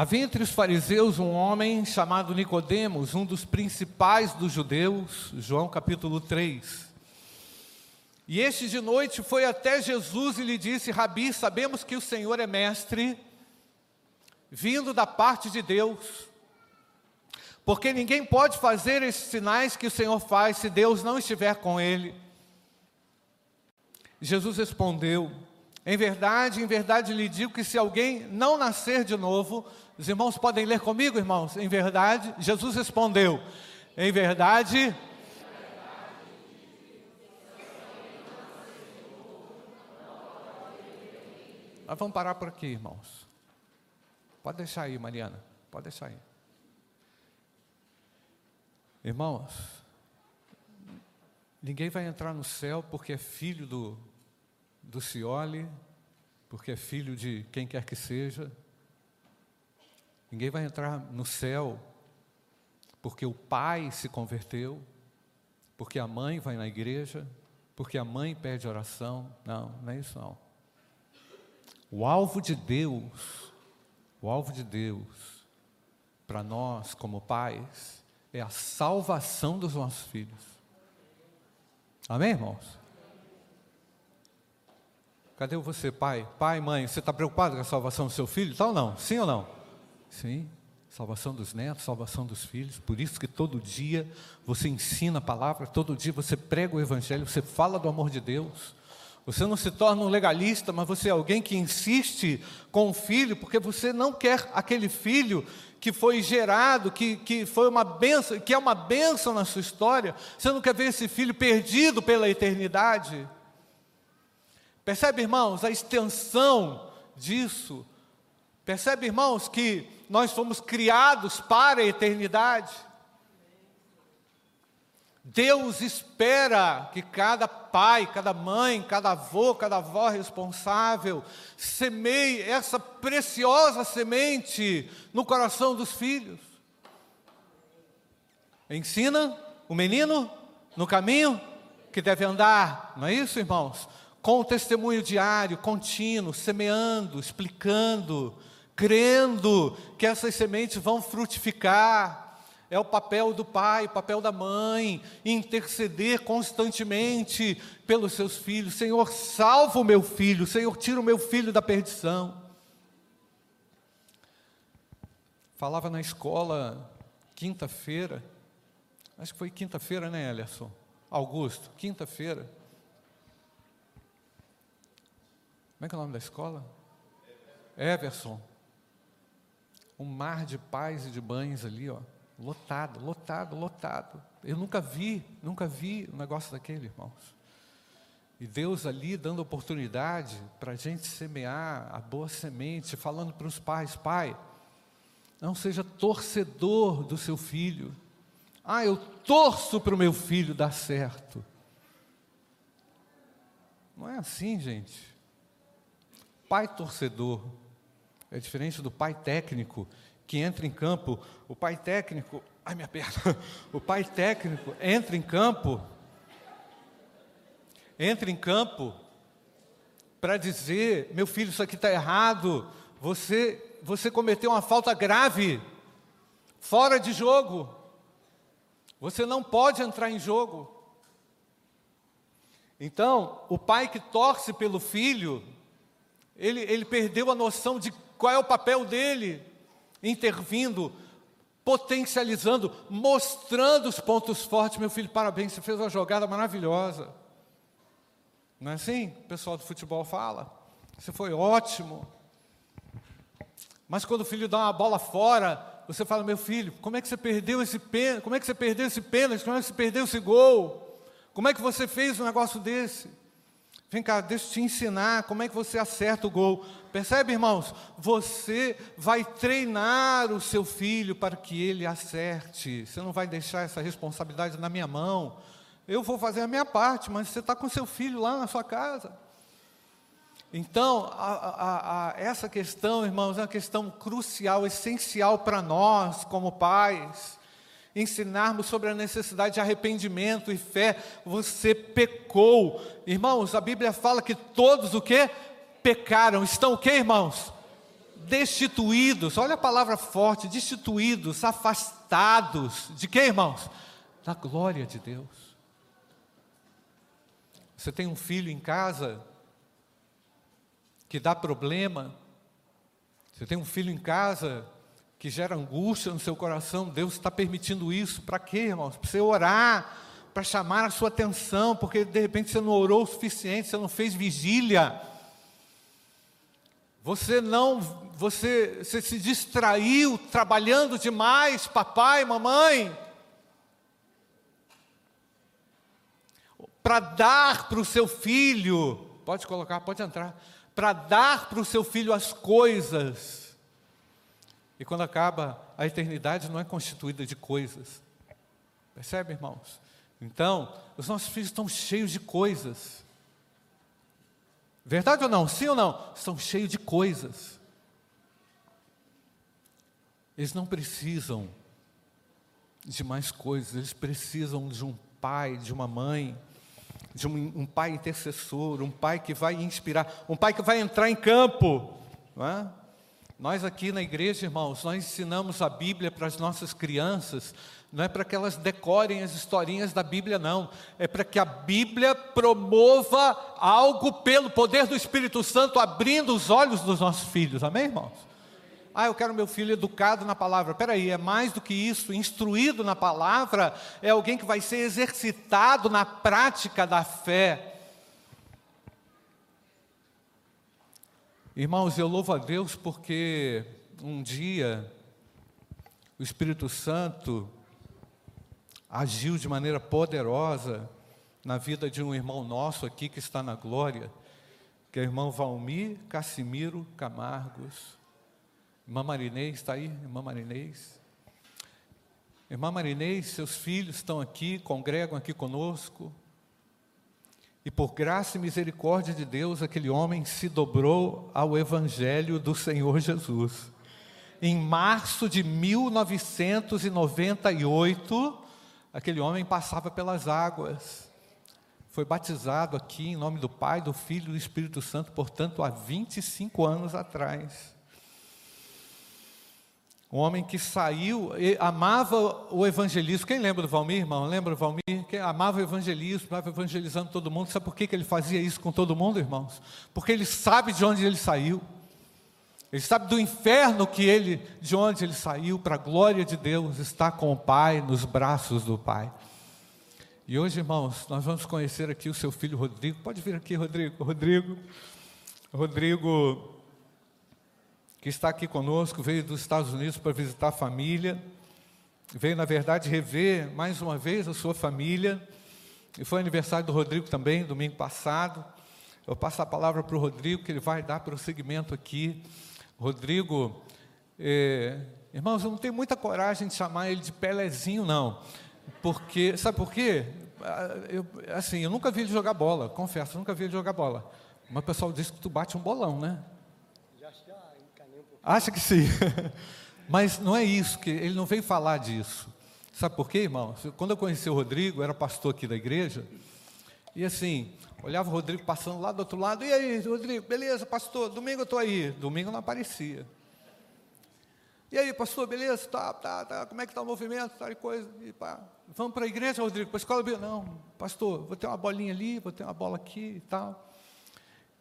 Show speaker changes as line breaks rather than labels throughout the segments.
Havia entre os fariseus um homem chamado Nicodemos, um dos principais dos judeus, João capítulo 3. E este de noite foi até Jesus e lhe disse: Rabi, sabemos que o Senhor é mestre, vindo da parte de Deus, porque ninguém pode fazer esses sinais que o Senhor faz se Deus não estiver com ele. Jesus respondeu: Em verdade, em verdade lhe digo que se alguém não nascer de novo, os irmãos podem ler comigo, irmãos? Em verdade, Jesus respondeu: Em verdade. Nós vamos parar por aqui, irmãos. Pode deixar aí, Mariana. Pode deixar aí. Irmãos, ninguém vai entrar no céu porque é filho do, do Cioli, porque é filho de quem quer que seja. Ninguém vai entrar no céu porque o pai se converteu, porque a mãe vai na igreja, porque a mãe pede oração. Não, não é isso não. O alvo de Deus, o alvo de Deus para nós como pais é a salvação dos nossos filhos. Amém, irmãos? Cadê você, pai? Pai, mãe, você está preocupado com a salvação do seu filho? Tal ou não? Sim ou não? Sim. Salvação dos netos, salvação dos filhos. Por isso que todo dia você ensina a palavra, todo dia você prega o evangelho, você fala do amor de Deus. Você não se torna um legalista, mas você é alguém que insiste com o filho, porque você não quer aquele filho que foi gerado, que, que foi uma benção, que é uma benção na sua história, você não quer ver esse filho perdido pela eternidade? Percebe, irmãos, a extensão disso? Percebe, irmãos, que nós fomos criados para a eternidade? Deus espera que cada pai, cada mãe, cada avô, cada avó responsável semeie essa preciosa semente no coração dos filhos. Ensina o menino no caminho que deve andar, não é isso, irmãos? Com o testemunho diário, contínuo, semeando, explicando, crendo que essas sementes vão frutificar é o papel do pai, o papel da mãe, interceder constantemente pelos seus filhos. Senhor, salva o meu filho, Senhor, tira o meu filho da perdição. Falava na escola quinta-feira, acho que foi quinta-feira, né, Elerson? Augusto, quinta-feira. Como é que é o nome da escola? Everson. Um mar de pais e de mães ali, ó Lotado, lotado, lotado. Eu nunca vi, nunca vi um negócio daquele, irmãos. E Deus ali dando oportunidade para a gente semear a boa semente, falando para os pais: pai, não seja torcedor do seu filho. Ah, eu torço para o meu filho dar certo. Não é assim, gente. Pai torcedor é diferente do pai técnico que entra em campo, o pai técnico, ai minha perna, o pai técnico entra em campo, entra em campo para dizer, meu filho, isso aqui está errado, você, você cometeu uma falta grave, fora de jogo, você não pode entrar em jogo. Então, o pai que torce pelo filho, ele, ele perdeu a noção de qual é o papel dele intervindo, potencializando, mostrando os pontos fortes. Meu filho, parabéns, você fez uma jogada maravilhosa. Não é assim? O pessoal do futebol fala. Você foi ótimo. Mas quando o filho dá uma bola fora, você fala, meu filho, como é que você perdeu esse pênalti? Como é que você perdeu esse pênalti? Como é que você perdeu esse gol? Como é que você fez um negócio desse? Vem cá, deixa eu te ensinar como é que você acerta o gol. Percebe, irmãos? Você vai treinar o seu filho para que ele acerte. Você não vai deixar essa responsabilidade na minha mão. Eu vou fazer a minha parte, mas você está com seu filho lá na sua casa. Então, a, a, a, essa questão, irmãos, é uma questão crucial, essencial para nós, como pais ensinarmos sobre a necessidade de arrependimento e fé. Você pecou. Irmãos, a Bíblia fala que todos o que? Pecaram. Estão o que, irmãos? destituídos, olha a palavra forte, destituídos, afastados, de quê, irmãos? Da glória de Deus. Você tem um filho em casa que dá problema, você tem um filho em casa que gera angústia no seu coração, Deus está permitindo isso, para quê, irmãos? Para você orar, para chamar a sua atenção, porque de repente você não orou o suficiente, você não fez vigília. Você não, você, você se distraiu trabalhando demais, papai, mamãe. Para dar para o seu filho, pode colocar, pode entrar, para dar para o seu filho as coisas. E quando acaba, a eternidade não é constituída de coisas. Percebe, irmãos? Então, os nossos filhos estão cheios de coisas. Verdade ou não? Sim ou não? Estão cheios de coisas. Eles não precisam de mais coisas, eles precisam de um pai, de uma mãe, de um, um pai intercessor, um pai que vai inspirar, um pai que vai entrar em campo. Não é? Nós aqui na igreja, irmãos, nós ensinamos a Bíblia para as nossas crianças, não é para que elas decorem as historinhas da Bíblia, não. É para que a Bíblia promova algo pelo poder do Espírito Santo, abrindo os olhos dos nossos filhos. Amém, irmãos? Ah, eu quero meu filho educado na palavra. Espera aí, é mais do que isso. Instruído na palavra é alguém que vai ser exercitado na prática da fé. Irmãos, eu louvo a Deus porque um dia o Espírito Santo agiu de maneira poderosa na vida de um irmão nosso aqui que está na glória, que é o irmão Valmir Cassimiro Camargos. Irmã Marinês, está aí? Irmã Marinês? Irmã Marinês, seus filhos estão aqui, congregam aqui conosco. E por graça e misericórdia de Deus, aquele homem se dobrou ao Evangelho do Senhor Jesus. Em março de 1998, aquele homem passava pelas águas. Foi batizado aqui em nome do Pai, do Filho e do Espírito Santo, portanto, há 25 anos atrás. Um homem que saiu, amava o evangelismo. Quem lembra do Valmir, irmão? Lembra do Valmir? Quem amava o evangelismo, estava evangelizando todo mundo. Sabe por que ele fazia isso com todo mundo, irmãos? Porque ele sabe de onde ele saiu. Ele sabe do inferno que ele, de onde ele saiu, para a glória de Deus, está com o Pai, nos braços do Pai. E hoje, irmãos, nós vamos conhecer aqui o seu filho Rodrigo. Pode vir aqui, Rodrigo. Rodrigo, Rodrigo que está aqui conosco, veio dos Estados Unidos para visitar a família, veio, na verdade, rever mais uma vez a sua família, e foi aniversário do Rodrigo também, domingo passado. Eu passo a palavra para o Rodrigo, que ele vai dar prosseguimento aqui. Rodrigo, é, irmãos, eu não tenho muita coragem de chamar ele de Pelezinho, não, porque, sabe por quê? Ah, eu, assim, eu nunca vi ele jogar bola, confesso, nunca vi ele jogar bola. Mas o pessoal diz que tu bate um bolão, né? Acha que sim. Mas não é isso, que ele não veio falar disso. Sabe por quê, irmão? Quando eu conheci o Rodrigo, era pastor aqui da igreja, e assim, olhava o Rodrigo passando lá do outro lado, e aí, Rodrigo, beleza, pastor, domingo eu estou aí. Domingo não aparecia. E aí, pastor, beleza? Tá, tá, tá. Como é que está o movimento? E coisa. E pá. Vamos para a igreja, Rodrigo, para a escola? Não, pastor, vou ter uma bolinha ali, vou ter uma bola aqui e tal.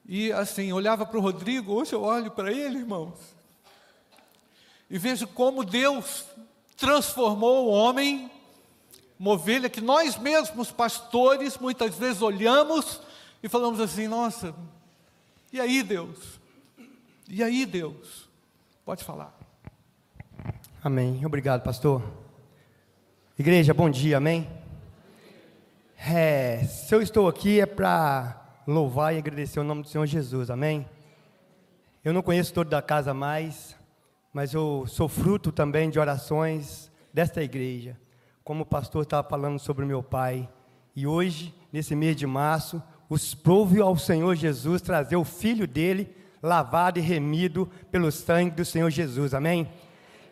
E assim, olhava para o Rodrigo, hoje eu olho para ele, irmãos e vejo como Deus transformou o homem, uma ovelha que nós mesmos, pastores, muitas vezes olhamos e falamos assim: nossa, e aí Deus? E aí Deus? Pode falar.
Amém. Obrigado, pastor. Igreja, bom dia, amém? É, se eu estou aqui é para louvar e agradecer o nome do Senhor Jesus, amém? Eu não conheço todo da casa mais, mas eu sou fruto também de orações desta igreja. Como o pastor estava falando sobre meu pai. E hoje, nesse mês de março, os prouve ao Senhor Jesus trazer o filho dele, lavado e remido pelo sangue do Senhor Jesus. Amém?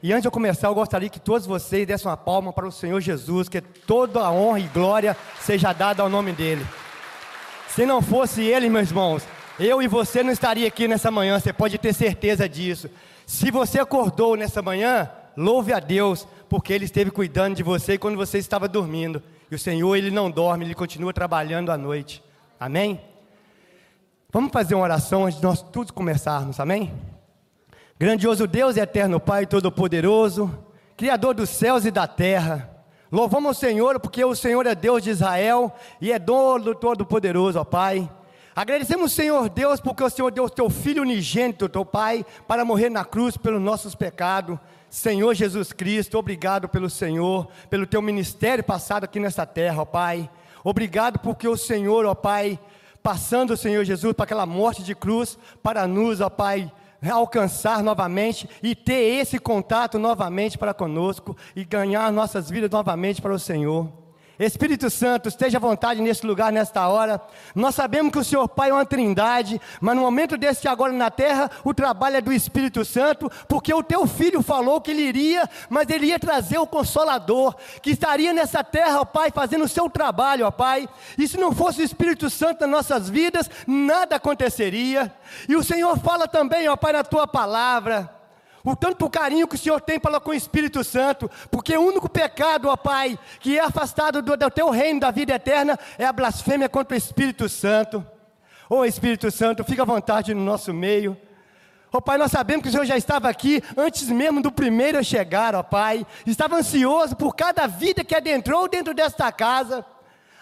E antes de eu começar, eu gostaria que todos vocês dessem uma palma para o Senhor Jesus, que toda a honra e glória seja dada ao nome dele. Se não fosse ele, meus irmãos, eu e você não estaria aqui nessa manhã, você pode ter certeza disso. Se você acordou nessa manhã, louve a Deus, porque Ele esteve cuidando de você quando você estava dormindo. E o Senhor, Ele não dorme, Ele continua trabalhando à noite. Amém? Vamos fazer uma oração antes de nós todos começarmos, amém? Grandioso Deus e eterno Pai Todo-Poderoso, Criador dos céus e da terra, louvamos o Senhor porque o Senhor é Deus de Israel e é dono Todo-Poderoso, ó Pai. Agradecemos, Senhor Deus, porque o Senhor deu teu Filho unigênito, teu Pai, para morrer na cruz pelos nossos pecados. Senhor Jesus Cristo, obrigado pelo Senhor, pelo teu ministério passado aqui nessa terra, ó Pai. Obrigado porque o Senhor, ó Pai, passando o Senhor Jesus para aquela morte de cruz, para nos, ó Pai, alcançar novamente e ter esse contato novamente para conosco e ganhar nossas vidas novamente para o Senhor. Espírito Santo, esteja à vontade nesse lugar, nesta hora. Nós sabemos que o Senhor Pai é uma trindade, mas no momento desse agora na terra, o trabalho é do Espírito Santo, porque o teu filho falou que ele iria, mas ele ia trazer o Consolador, que estaria nessa terra, ó Pai, fazendo o seu trabalho, ó Pai. E se não fosse o Espírito Santo nas nossas vidas, nada aconteceria. E o Senhor fala também, ó Pai, na tua palavra o tanto carinho que o Senhor tem para com o Espírito Santo, porque o único pecado, ó Pai, que é afastado do, do teu reino da vida eterna é a blasfêmia contra o Espírito Santo. Ô oh, Espírito Santo, fica à vontade no nosso meio. Ó oh, Pai, nós sabemos que o Senhor já estava aqui antes mesmo do primeiro chegar, ó Pai. Estava ansioso por cada vida que adentrou dentro desta casa.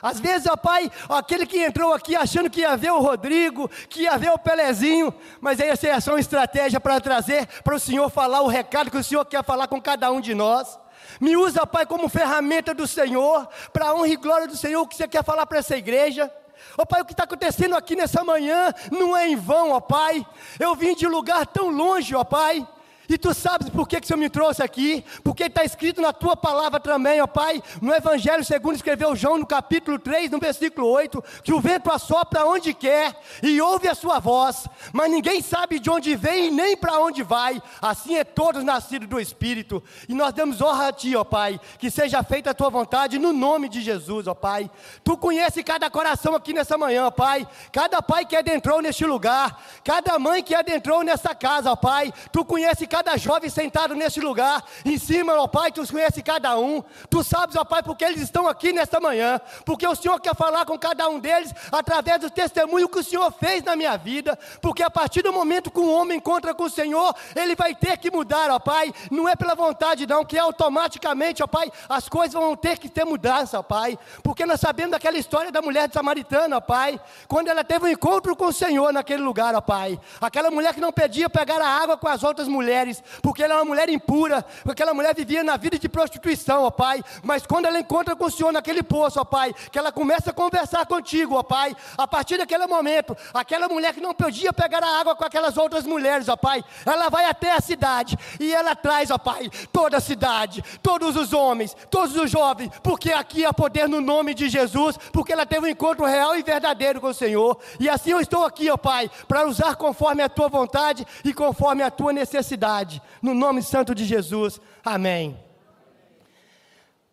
Às vezes, ó Pai, aquele que entrou aqui achando que ia ver o Rodrigo, que ia ver o Pelezinho, mas essa é só uma estratégia para trazer para o Senhor falar o recado que o Senhor quer falar com cada um de nós. Me usa, Pai, como ferramenta do Senhor, para a honra e glória do Senhor, o que você quer falar para essa igreja. Ó Pai, o que está acontecendo aqui nessa manhã não é em vão, ó Pai. Eu vim de lugar tão longe, ó Pai. E tu sabes por que, que o Senhor me trouxe aqui? Porque está escrito na tua palavra também, ó Pai, no Evangelho segundo escreveu João, no capítulo 3, no versículo 8, que o vento assopra onde quer e ouve a sua voz, mas ninguém sabe de onde vem nem para onde vai. Assim é todos nascidos do Espírito. E nós damos honra a Ti, ó Pai, que seja feita a Tua vontade no nome de Jesus, ó Pai. Tu conhece cada coração aqui nessa manhã, ó Pai. Cada pai que adentrou neste lugar, cada mãe que adentrou nessa casa, ó Pai. Tu conhece cada jovem sentado neste lugar, em cima, ó Pai, tu conhece cada um, tu sabes, ó Pai, porque eles estão aqui nesta manhã, porque o Senhor quer falar com cada um deles através do testemunho que o Senhor fez na minha vida, porque a partir do momento que um homem encontra com o Senhor, ele vai ter que mudar, ó Pai, não é pela vontade, não, que automaticamente, ó Pai, as coisas vão ter que ter mudança, ó Pai, porque nós sabemos daquela história da mulher samaritana, ó Pai, quando ela teve um encontro com o Senhor naquele lugar, ó Pai, aquela mulher que não pedia pegar a água com as outras mulheres mulheres, porque ela é uma mulher impura, porque aquela mulher vivia na vida de prostituição, ó Pai. Mas quando ela encontra com o Senhor naquele poço, ó Pai, que ela começa a conversar contigo, ó Pai, a partir daquele momento, aquela mulher que não podia pegar a água com aquelas outras mulheres, ó Pai, ela vai até a cidade e ela traz, ó Pai, toda a cidade, todos os homens, todos os jovens, porque aqui há poder no nome de Jesus, porque ela teve um encontro real e verdadeiro com o Senhor. E assim eu estou aqui, ó Pai, para usar conforme a tua vontade e conforme a tua necessidade no nome santo de Jesus. Amém.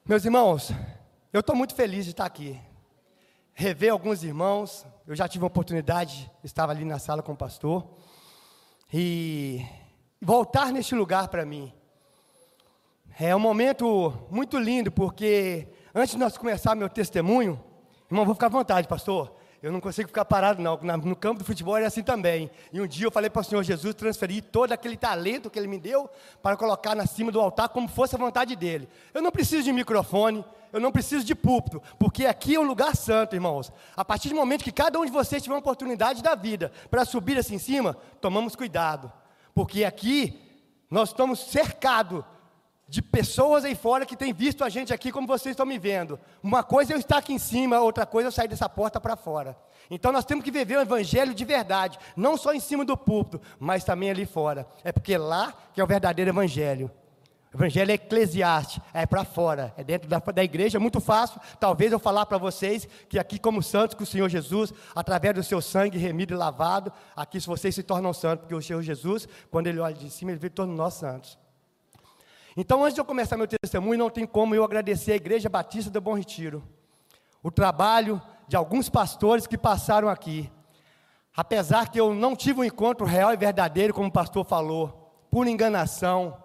Meus irmãos, eu estou muito feliz de estar aqui. Rever alguns irmãos, eu já tive a oportunidade, estava ali na sala com o pastor, e voltar neste lugar para mim. É um momento muito lindo, porque antes de nós começar meu testemunho, irmão, vou ficar à vontade, pastor. Eu não consigo ficar parado, não. No campo do futebol era assim também. E um dia eu falei para o Senhor Jesus transferir todo aquele talento que Ele me deu para colocar na cima do altar como fosse a vontade dEle. Eu não preciso de microfone, eu não preciso de púlpito, porque aqui é um lugar santo, irmãos. A partir do momento que cada um de vocês tiver uma oportunidade da vida para subir assim em cima, tomamos cuidado. Porque aqui nós estamos cercados de pessoas aí fora que têm visto a gente aqui como vocês estão me vendo. Uma coisa é eu estar aqui em cima, outra coisa é eu sair dessa porta para fora. Então nós temos que viver o evangelho de verdade, não só em cima do púlpito, mas também ali fora. É porque lá que é o verdadeiro evangelho. O evangelho é eclesiástico, é para fora, é dentro da, da igreja, é muito fácil. Talvez eu falar para vocês que aqui, como santos, com o Senhor Jesus, através do seu sangue remido e lavado, aqui vocês se tornam santos, porque o Senhor Jesus, quando ele olha de cima, ele vê todos nós santos. Então, antes de eu começar meu testemunho, não tem como eu agradecer a Igreja Batista do Bom Retiro, o trabalho de alguns pastores que passaram aqui. Apesar que eu não tive um encontro real e verdadeiro, como o pastor falou, pura enganação,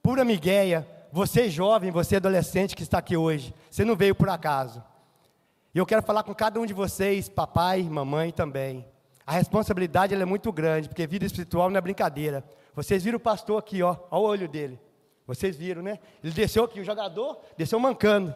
pura migueia, você jovem, você adolescente que está aqui hoje, você não veio por acaso. E eu quero falar com cada um de vocês, papai, mamãe também. A responsabilidade é muito grande, porque vida espiritual não é brincadeira. Vocês viram o pastor aqui, ó, olha o olho dele. Vocês viram, né? Ele desceu aqui, o jogador desceu mancando.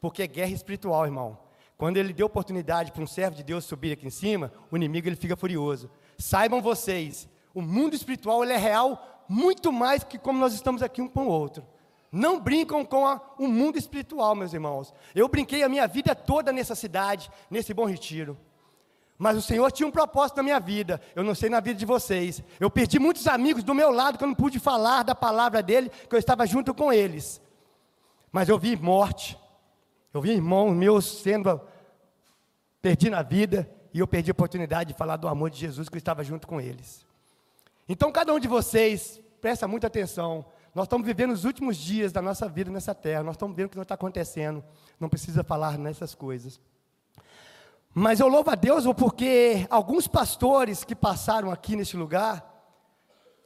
Porque é guerra espiritual, irmão. Quando ele deu oportunidade para um servo de Deus subir aqui em cima, o inimigo ele fica furioso. Saibam vocês, o mundo espiritual ele é real muito mais que como nós estamos aqui um com o outro. Não brincam com a, o mundo espiritual, meus irmãos. Eu brinquei a minha vida toda nessa cidade, nesse bom retiro. Mas o Senhor tinha um propósito na minha vida. Eu não sei na vida de vocês. Eu perdi muitos amigos do meu lado que eu não pude falar da palavra dele, que eu estava junto com eles. Mas eu vi morte. Eu vi irmãos meus sendo perdi na vida e eu perdi a oportunidade de falar do amor de Jesus que eu estava junto com eles. Então cada um de vocês presta muita atenção nós estamos vivendo os últimos dias da nossa vida nessa terra. Nós estamos vendo o que está acontecendo. Não precisa falar nessas coisas. Mas eu louvo a Deus porque alguns pastores que passaram aqui nesse lugar,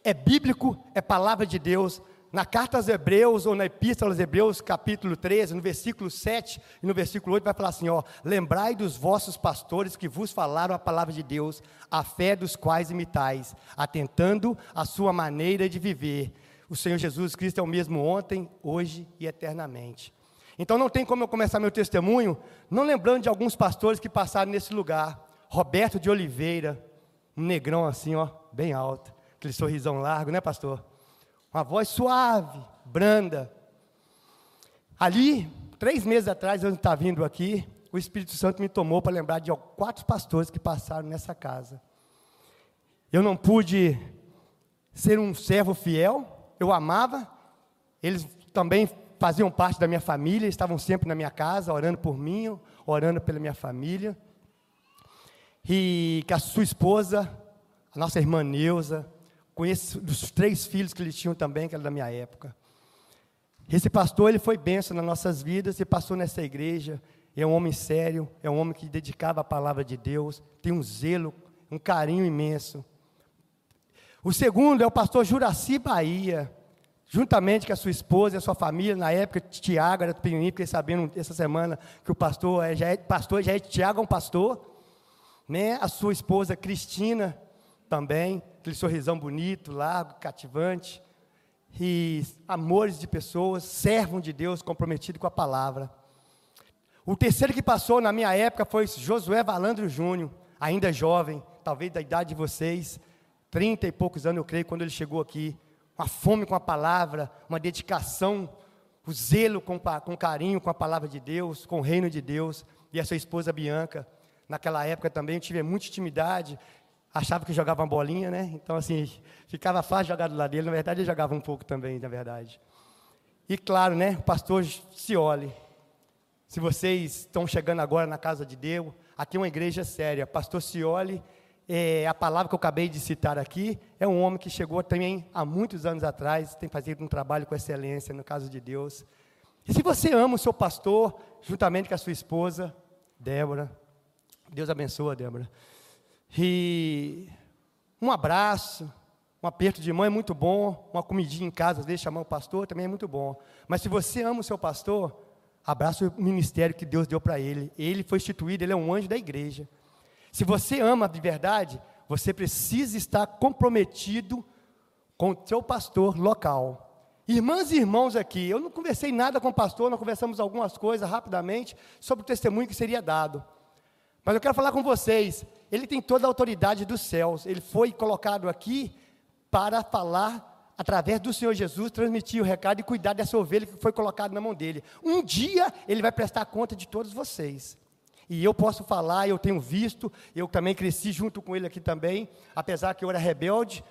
é bíblico, é palavra de Deus. Na carta aos Hebreus, ou na Epístola aos Hebreus, capítulo 13, no versículo 7 e no versículo 8, vai falar assim: ó, lembrai dos vossos pastores que vos falaram a palavra de Deus, a fé dos quais imitais, atentando a sua maneira de viver o Senhor Jesus Cristo é o mesmo ontem, hoje e eternamente. Então não tem como eu começar meu testemunho não lembrando de alguns pastores que passaram nesse lugar. Roberto de Oliveira, um negrão assim, ó, bem alto, aquele sorrisão largo, né, pastor? Uma voz suave, branda. Ali, três meses atrás, eu estava vindo aqui, o Espírito Santo me tomou para lembrar de quatro pastores que passaram nessa casa. Eu não pude ser um servo fiel, eu amava, eles também faziam parte da minha família, estavam sempre na minha casa, orando por mim, orando pela minha família. E que a sua esposa, a nossa irmã Neuza, conheço dos três filhos que eles tinham também, que era da minha época. Esse pastor, ele foi benção nas nossas vidas e passou nessa igreja. É um homem sério, é um homem que dedicava a palavra de Deus, tem um zelo, um carinho imenso. O segundo é o pastor Juraci Bahia, juntamente com a sua esposa e a sua família, na época, Tiago era pequenininho, fiquei sabendo essa semana que o pastor é, já é pastor, já é Tiago é um pastor, né? a sua esposa Cristina também, aquele sorrisão bonito, largo, cativante, e amores de pessoas, servos de Deus, comprometido com a palavra. O terceiro que passou na minha época foi Josué Valandro Júnior, ainda jovem, talvez da idade de vocês, trinta e poucos anos, eu creio, quando ele chegou aqui. Uma fome com a palavra, uma dedicação, o zelo com, com carinho com a palavra de Deus, com o reino de Deus. E a sua esposa Bianca, naquela época também, eu tive muita intimidade, achava que jogava uma bolinha, né? Então, assim, ficava fácil jogar do lado dele. Na verdade, ele jogava um pouco também, na verdade. E claro, né? O pastor Cioli. Se vocês estão chegando agora na casa de Deus, aqui é uma igreja séria. Pastor Cioli é, a palavra que eu acabei de citar aqui é um homem que chegou também há muitos anos atrás, tem feito um trabalho com excelência no caso de Deus. E se você ama o seu pastor, juntamente com a sua esposa, Débora, Deus abençoa, Débora. E um abraço, um aperto de mão é muito bom, uma comidinha em casa, às vezes chamar o pastor também é muito bom. Mas se você ama o seu pastor, abraça o ministério que Deus deu para ele. Ele foi instituído, ele é um anjo da igreja. Se você ama de verdade, você precisa estar comprometido com o seu pastor local. Irmãs e irmãos aqui, eu não conversei nada com o pastor, nós conversamos algumas coisas rapidamente sobre o testemunho que seria dado. Mas eu quero falar com vocês, ele tem toda a autoridade dos céus, ele foi colocado aqui para falar através do Senhor Jesus, transmitir o recado e cuidar dessa ovelha que foi colocada na mão dele. Um dia ele vai prestar conta de todos vocês. E eu posso falar, eu tenho visto, eu também cresci junto com ele aqui também, apesar que eu era rebelde,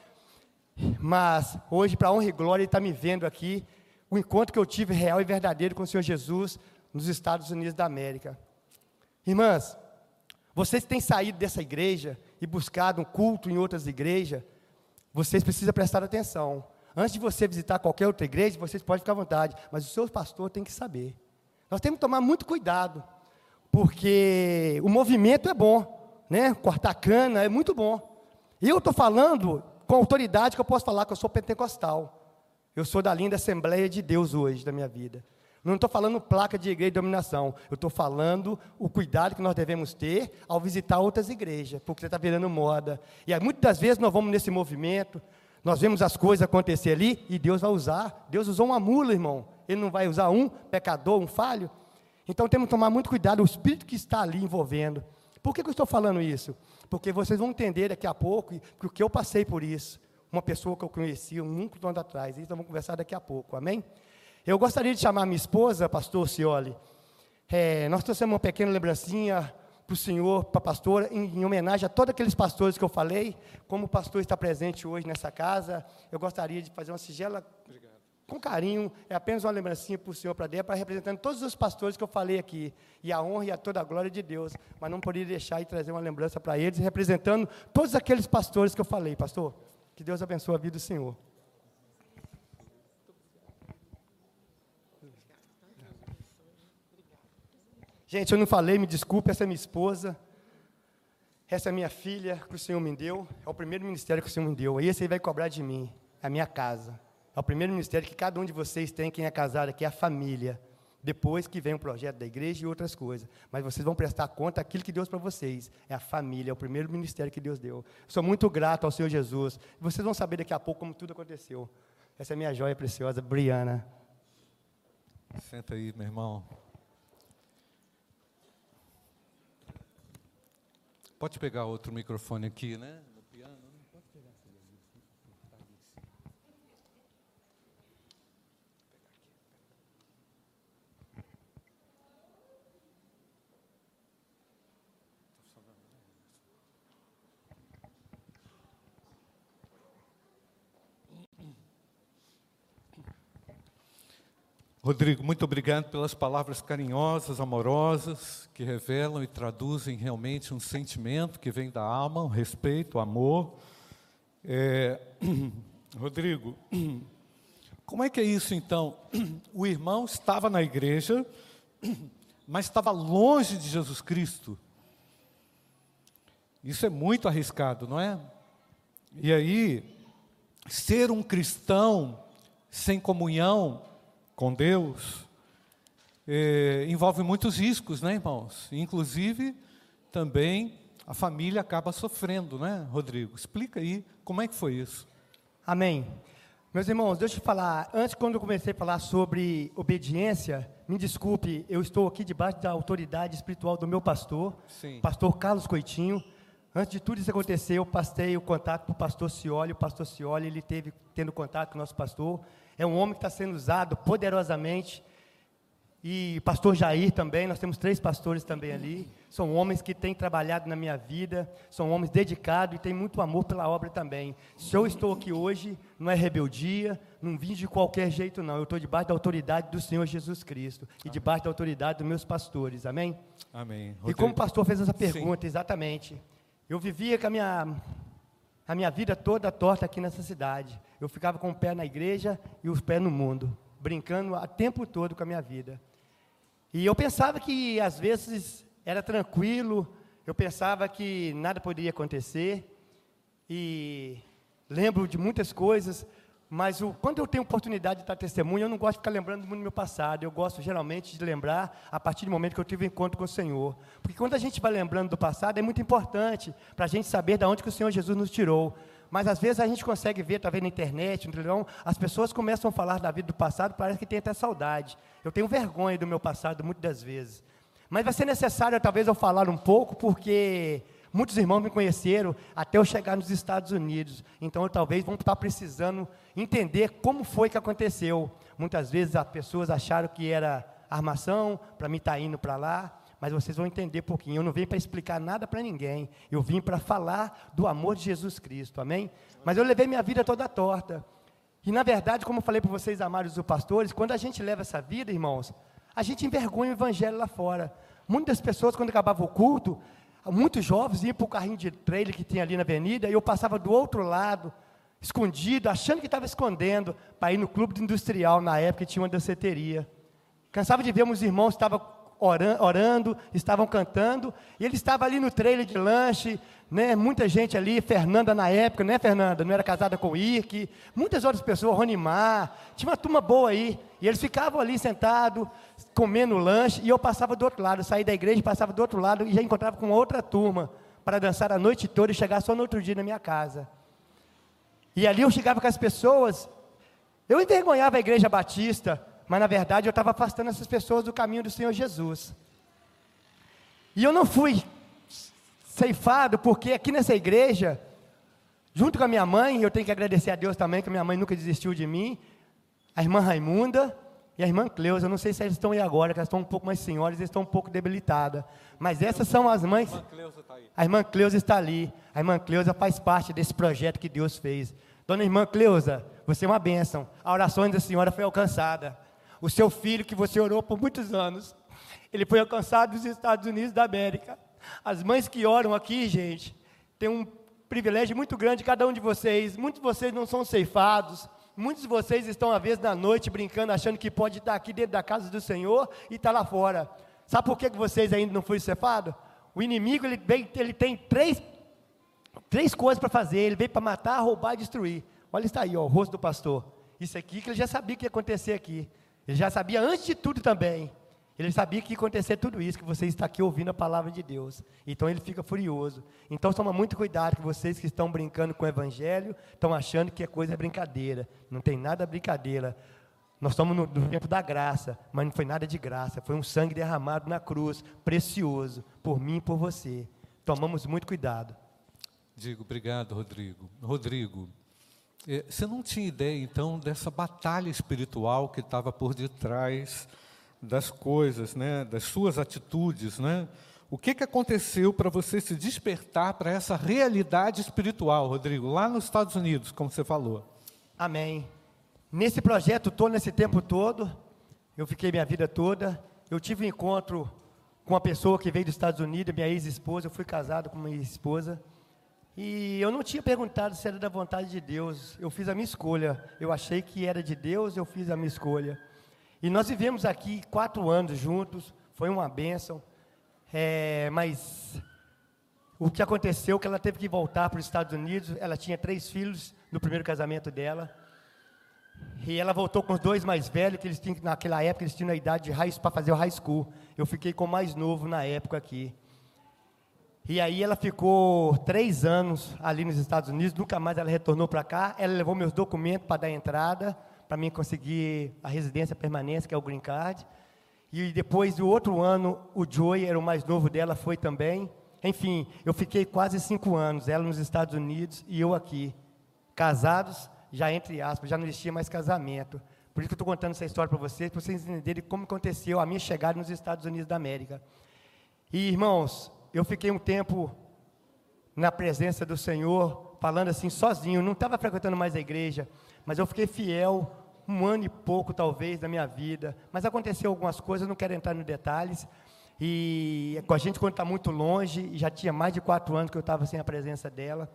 mas hoje, para honra e glória, ele está me vendo aqui, o encontro que eu tive real e verdadeiro com o Senhor Jesus nos Estados Unidos da América. Irmãs, vocês têm saído dessa igreja e buscado um culto em outras igrejas, vocês precisam prestar atenção. Antes de você visitar qualquer outra igreja, vocês podem ficar à vontade, mas o seu pastor tem que saber. Nós temos que tomar muito cuidado porque o movimento é bom, né? Cortar cana, é muito bom. Eu estou falando com autoridade que eu posso falar que eu sou pentecostal. Eu sou da linda Assembleia de Deus hoje, da minha vida. Não estou falando placa de igreja de dominação. Eu estou falando o cuidado que nós devemos ter ao visitar outras igrejas, porque está virando moda. E muitas vezes nós vamos nesse movimento, nós vemos as coisas acontecer ali e Deus vai usar. Deus usou uma mula, irmão. Ele não vai usar um pecador, um falho? Então temos que tomar muito cuidado, o espírito que está ali envolvendo. Por que, que eu estou falando isso? Porque vocês vão entender daqui a pouco, porque eu passei por isso. Uma pessoa que eu conheci um muito tempo atrás. Então vamos conversar daqui a pouco, amém? Eu gostaria de chamar minha esposa, pastor Cioli. É, nós trouxemos uma pequena lembrancinha para o senhor, para a pastora, em, em, homenagem a todos aqueles pastores que eu falei. Como o pastor está presente hoje nessa casa, eu gostaria de fazer uma Obrigado. Com carinho, é apenas uma lembrancinha para o senhor, para Débora, representando todos os pastores que eu falei aqui. E a honra e a toda a glória de Deus. Mas não poderia deixar de trazer uma lembrança para eles, representando todos aqueles pastores que eu falei, pastor. Que Deus abençoe a vida do senhor. Gente, eu não falei, me desculpe, essa é minha esposa. Essa é minha filha que o Senhor me deu. É o primeiro ministério que o Senhor me deu. E esse aí vai cobrar de mim. A minha casa. É o primeiro ministério que cada um de vocês tem, quem é casado aqui, é a família. Depois que vem o projeto da igreja e outras coisas. Mas vocês vão prestar conta daquilo que Deus para vocês. É a família, é o primeiro ministério que Deus deu. Sou muito grato ao Senhor Jesus. Vocês vão saber daqui a pouco como tudo aconteceu. Essa é a minha joia preciosa, Briana.
Senta aí, meu irmão. Pode pegar outro microfone aqui, né? Rodrigo, muito obrigado pelas palavras carinhosas, amorosas, que revelam e traduzem realmente um sentimento que vem da alma, o um respeito, o um amor. É, Rodrigo, como é que é isso então? O irmão estava na igreja, mas estava longe de Jesus Cristo. Isso é muito arriscado, não é? E aí, ser um cristão sem comunhão com Deus é, envolve muitos riscos, né, irmãos? Inclusive, também a família acaba sofrendo, né, Rodrigo? Explica aí como é que foi isso.
Amém. Meus irmãos, deixa eu te falar, antes quando eu comecei a falar sobre obediência, me desculpe, eu estou aqui debaixo da autoridade espiritual do meu pastor, Sim. pastor Carlos Coitinho. Antes de tudo isso acontecer, eu passei o contato para o pastor Cioli, o pastor Cioli, ele teve tendo contato com o nosso pastor, é um homem que está sendo usado poderosamente. E pastor Jair também, nós temos três pastores também ali. São homens que têm trabalhado na minha vida, são homens dedicados e têm muito amor pela obra também. Se eu estou aqui hoje, não é rebeldia, não vim de qualquer jeito, não. Eu estou debaixo da autoridade do Senhor Jesus Cristo e debaixo da autoridade dos meus pastores. Amém?
Amém.
Rodrigo. E como o pastor fez essa pergunta, Sim. exatamente. Eu vivia com a minha, a minha vida toda torta aqui nessa cidade. Eu ficava com o pé na igreja e os pés no mundo, brincando o tempo todo com a minha vida. E eu pensava que às vezes era tranquilo, eu pensava que nada poderia acontecer. E lembro de muitas coisas, mas o, quando eu tenho oportunidade de estar testemunha, eu não gosto de ficar lembrando do meu passado. Eu gosto geralmente de lembrar a partir do momento que eu tive um encontro com o Senhor. Porque quando a gente vai lembrando do passado, é muito importante para a gente saber de onde que o Senhor Jesus nos tirou. Mas às vezes a gente consegue ver, talvez na internet, no televisão, as pessoas começam a falar da vida do passado, parece que tem até saudade. Eu tenho vergonha do meu passado muitas das vezes. Mas vai ser necessário talvez eu falar um pouco, porque muitos irmãos me conheceram até eu chegar nos Estados Unidos. Então eu, talvez vão estar precisando entender como foi que aconteceu. Muitas vezes as pessoas acharam que era armação para mim estar tá indo para lá mas vocês vão entender um pouquinho. Eu não vim para explicar nada para ninguém. Eu vim para falar do amor de Jesus Cristo, amém? Mas eu levei minha vida toda torta. E na verdade, como eu falei para vocês, amados dos pastores, quando a gente leva essa vida, irmãos, a gente envergonha o evangelho lá fora. Muitas pessoas, quando acabava o culto, muitos jovens iam para o carrinho de trailer que tinha ali na avenida, e eu passava do outro lado, escondido, achando que estava escondendo, para ir no clube industrial, na época que tinha uma danceteria. Cansava de ver meus irmãos estavam orando, estavam cantando, e ele estava ali no trailer de lanche, né, muita gente ali, Fernanda na época, né, Fernanda? Não era casada com o Irk, muitas outras pessoas, Ronimar, tinha uma turma boa aí, e eles ficavam ali sentados, comendo lanche, e eu passava do outro lado, saí da igreja, passava do outro lado e já encontrava com outra turma, para dançar a noite toda e chegar só no outro dia na minha casa. E ali eu chegava com as pessoas, eu envergonhava a igreja batista, mas na verdade eu estava afastando essas pessoas do caminho do Senhor Jesus. E eu não fui ceifado, porque aqui nessa igreja, junto com a minha mãe, eu tenho que agradecer a Deus também, que a minha mãe nunca desistiu de mim, a irmã Raimunda e a irmã Cleusa, eu não sei se elas estão aí agora, que elas estão um pouco mais senhoras, elas estão um pouco debilitadas, mas essas são as mães, a irmã Cleusa está aí. A irmã Cleusa está ali, a irmã Cleusa faz parte desse projeto que Deus fez. Dona irmã Cleusa, você é uma bênção, a oração da senhora foi alcançada, o seu filho que você orou por muitos anos, ele foi alcançado nos Estados Unidos da América, as mães que oram aqui, gente, têm um privilégio muito grande, cada um de vocês. Muitos de vocês não são ceifados. Muitos de vocês estão, às vezes, na noite, brincando, achando que pode estar aqui dentro da casa do Senhor e estar lá fora. Sabe por que vocês ainda não foram ceifados? O inimigo, ele, vem, ele tem três, três coisas para fazer. Ele veio para matar, roubar e destruir. Olha, está aí, ó, o rosto do pastor. Isso aqui que ele já sabia que ia acontecer aqui. Ele já sabia antes de tudo também. Ele sabia que ia acontecer tudo isso, que você está aqui ouvindo a palavra de Deus. Então ele fica furioso. Então toma muito cuidado que vocês que estão brincando com o evangelho, estão achando que a coisa é brincadeira. Não tem nada brincadeira. Nós estamos no, no tempo da graça, mas não foi nada de graça. Foi um sangue derramado na cruz, precioso, por mim e por você. Tomamos muito cuidado.
Digo, obrigado, Rodrigo. Rodrigo, você não tinha ideia, então, dessa batalha espiritual que estava por detrás das coisas, né, das suas atitudes, né? O que, que aconteceu para você se despertar para essa realidade espiritual, Rodrigo, lá nos Estados Unidos, como você falou?
Amém. Nesse projeto todo, nesse tempo todo, eu fiquei minha vida toda. Eu tive um encontro com uma pessoa que veio dos Estados Unidos, minha ex-esposa. Eu fui casado com minha esposa. E eu não tinha perguntado se era da vontade de Deus. Eu fiz a minha escolha. Eu achei que era de Deus, eu fiz a minha escolha. E nós vivemos aqui quatro anos juntos, foi uma bênção. É, mas o que aconteceu é que ela teve que voltar para os Estados Unidos. Ela tinha três filhos no primeiro casamento dela. E ela voltou com os dois mais velhos, que eles tinham, naquela época eles tinham a idade para fazer o high school. Eu fiquei com o mais novo na época aqui. E aí ela ficou três anos ali nos Estados Unidos, nunca mais ela retornou para cá. Ela levou meus documentos para dar entrada para mim conseguir a residência permanente, que é o Green Card. E depois do outro ano, o Joey, era o mais novo dela, foi também. Enfim, eu fiquei quase cinco anos, ela nos Estados Unidos e eu aqui. Casados, já entre aspas, já não existia mais casamento. Por isso que eu estou contando essa história para vocês, para vocês entenderem como aconteceu a minha chegada nos Estados Unidos da América. E, irmãos, eu fiquei um tempo na presença do Senhor, falando assim, sozinho, não estava frequentando mais a igreja, mas eu fiquei fiel um ano e pouco, talvez, da minha vida. Mas aconteceu algumas coisas, não quero entrar nos detalhes. E com a gente, quando está muito longe, já tinha mais de quatro anos que eu estava sem a presença dela.